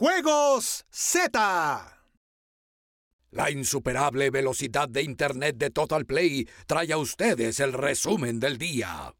Juegos Z. La insuperable velocidad de Internet de Total Play trae a ustedes el resumen del día.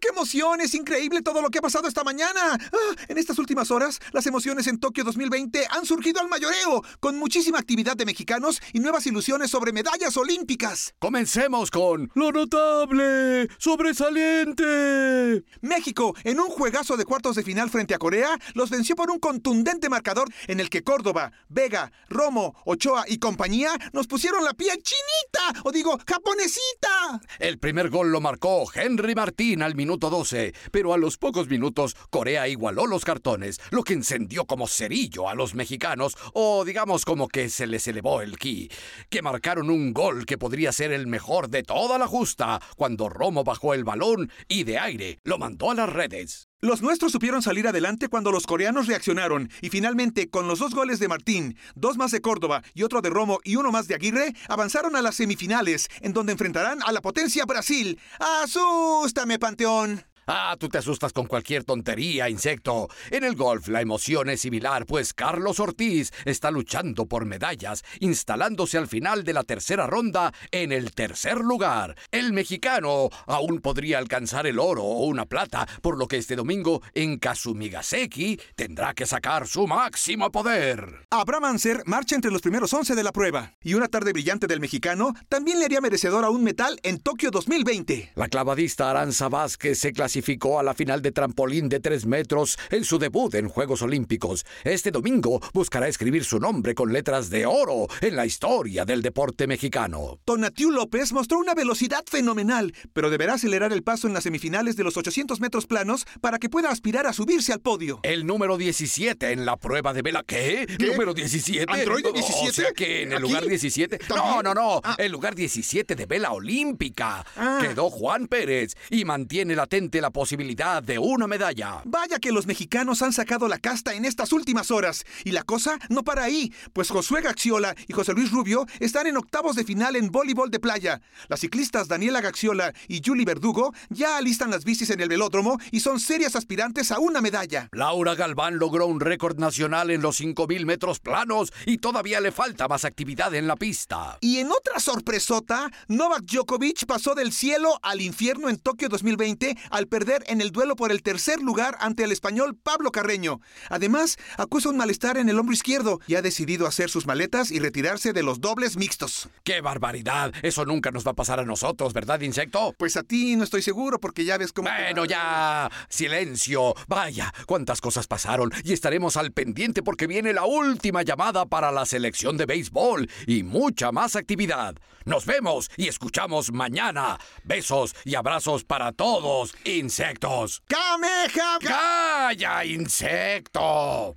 ¡Qué emoción! Es increíble todo lo que ha pasado esta mañana. Ah, en estas últimas horas, las emociones en Tokio 2020 han surgido al mayoreo, con muchísima actividad de mexicanos y nuevas ilusiones sobre medallas olímpicas. Comencemos con lo notable, sobresaliente. México, en un juegazo de cuartos de final frente a Corea, los venció por un contundente marcador en el que Córdoba, Vega, Romo, Ochoa y compañía nos pusieron la piel chinita, o digo, japonesita. El primer gol lo marcó Henry Martín al minuto 12, pero a los pocos minutos Corea igualó los cartones, lo que encendió como cerillo a los mexicanos, o digamos como que se les elevó el ki, que marcaron un gol que podría ser el mejor de toda la justa, cuando Romo bajó el balón y de aire lo mandó a las redes. Los nuestros supieron salir adelante cuando los coreanos reaccionaron y finalmente con los dos goles de Martín, dos más de Córdoba y otro de Romo y uno más de Aguirre, avanzaron a las semifinales en donde enfrentarán a la potencia Brasil. ¡Asústame, Panteón! Ah, tú te asustas con cualquier tontería, insecto. En el golf la emoción es similar, pues Carlos Ortiz está luchando por medallas, instalándose al final de la tercera ronda en el tercer lugar. El mexicano aún podría alcanzar el oro o una plata, por lo que este domingo en Kazumigaseki tendrá que sacar su máximo poder. Abraham Anser marcha entre los primeros 11 de la prueba, y una tarde brillante del mexicano también le haría merecedor a un metal en Tokio 2020. La clavadista Aranza Vázquez se clasificó clasificó a la final de trampolín de 3 metros en su debut en Juegos Olímpicos. Este domingo buscará escribir su nombre con letras de oro en la historia del deporte mexicano. Tonatiu López mostró una velocidad fenomenal, pero deberá acelerar el paso en las semifinales de los 800 metros planos para que pueda aspirar a subirse al podio. El número 17 en la prueba de vela. ¿Qué? ¿Número 17? ¿Android 17? O sea que en el lugar 17. No, no, no. El lugar 17 de vela olímpica. Ah. Quedó Juan Pérez y mantiene latente la posibilidad de una medalla. Vaya que los mexicanos han sacado la casta en estas últimas horas. Y la cosa no para ahí, pues Josué Gaxiola y José Luis Rubio están en octavos de final en voleibol de playa. Las ciclistas Daniela Gaxiola y Julie Verdugo ya alistan las bicis en el velódromo y son serias aspirantes a una medalla. Laura Galván logró un récord nacional en los 5000 metros planos y todavía le falta más actividad en la pista. Y en otra sorpresota, Novak Djokovic pasó del cielo al infierno en Tokio 2020 al perder en el duelo por el tercer lugar ante el español Pablo Carreño. Además, acusa un malestar en el hombro izquierdo y ha decidido hacer sus maletas y retirarse de los dobles mixtos. ¡Qué barbaridad! Eso nunca nos va a pasar a nosotros, ¿verdad, insecto? Pues a ti no estoy seguro porque ya ves cómo... Bueno, ya. Silencio. Vaya, cuántas cosas pasaron y estaremos al pendiente porque viene la última llamada para la selección de béisbol y mucha más actividad. Nos vemos y escuchamos mañana. Besos y abrazos para todos, insectos. ¡Kamehameha! ¡Calla, insecto!